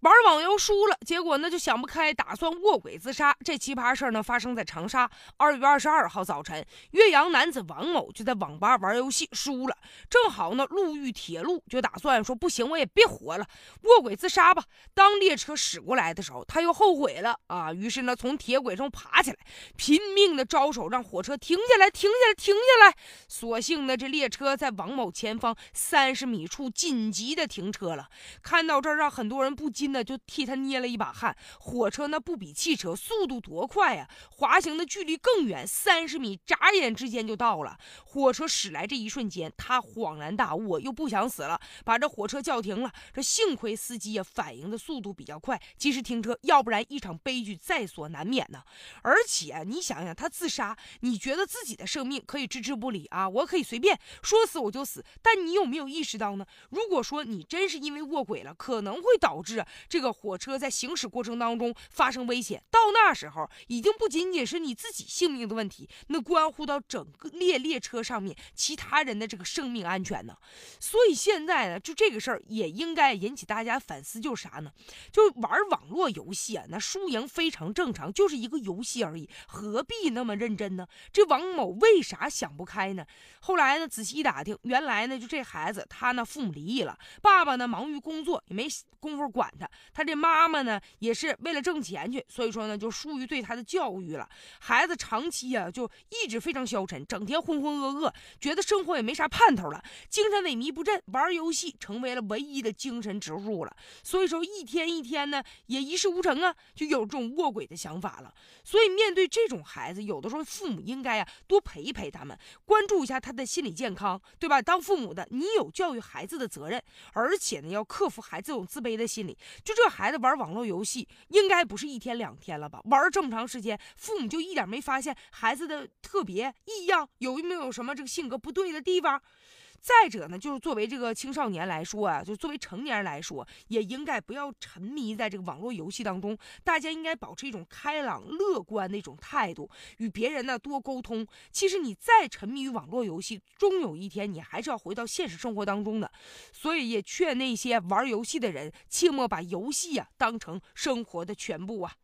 玩网游输了，结果呢就想不开，打算卧轨自杀。这奇葩事儿呢发生在长沙，二月二十二号早晨，岳阳男子王某就在网吧玩游戏输了，正好呢路遇铁路，就打算说不行，我也别活了，卧轨自杀吧。当列车驶过来的时候，他又后悔了啊，于是呢从铁轨上爬起来，拼命的招手让火车停下来，停下来，停下来。所幸呢这列车在王某前方三十米处紧急的停车了。看到这儿，让很多人不禁。那就替他捏了一把汗。火车那不比汽车速度多快呀，滑行的距离更远，三十米，眨眼之间就到了。火车驶来这一瞬间，他恍然大悟，又不想死了，把这火车叫停了。这幸亏司机呀反应的速度比较快，及时停车，要不然一场悲剧在所难免呢。而且你想想，他自杀，你觉得自己的生命可以置之不理啊？我可以随便说死我就死，但你有没有意识到呢？如果说你真是因为卧轨了，可能会导致。这个火车在行驶过程当中发生危险，到那时候已经不仅仅是你自己性命的问题，那关乎到整个列列车上面其他人的这个生命安全呢。所以现在呢，就这个事儿也应该引起大家反思，就是啥呢？就玩网络游戏啊，那输赢非常正常，就是一个游戏而已，何必那么认真呢？这王某为啥想不开呢？后来呢，仔细一打听，原来呢，就这孩子他呢父母离异了，爸爸呢忙于工作，也没工夫管他。他这妈妈呢，也是为了挣钱去，所以说呢，就疏于对他的教育了。孩子长期呀，就一直非常消沉，整天浑浑噩噩，觉得生活也没啥盼头了，精神萎靡不振，玩游戏成为了唯一的精神支柱了。所以说，一天一天呢，也一事无成啊，就有这种卧轨的想法了。所以，面对这种孩子，有的时候父母应该呀，多陪一陪他们，关注一下他的心理健康，对吧？当父母的，你有教育孩子的责任，而且呢，要克服孩子这种自卑的心理。就这孩子玩网络游戏，应该不是一天两天了吧？玩这么长时间，父母就一点没发现孩子的特别异样，有没有什么这个性格不对的地方？再者呢，就是作为这个青少年来说啊，就作为成年人来说，也应该不要沉迷在这个网络游戏当中。大家应该保持一种开朗乐观的一种态度，与别人呢多沟通。其实你再沉迷于网络游戏，终有一天你还是要回到现实生活当中的。所以也劝那些玩游戏的人，切莫把游戏啊当成生活的全部啊。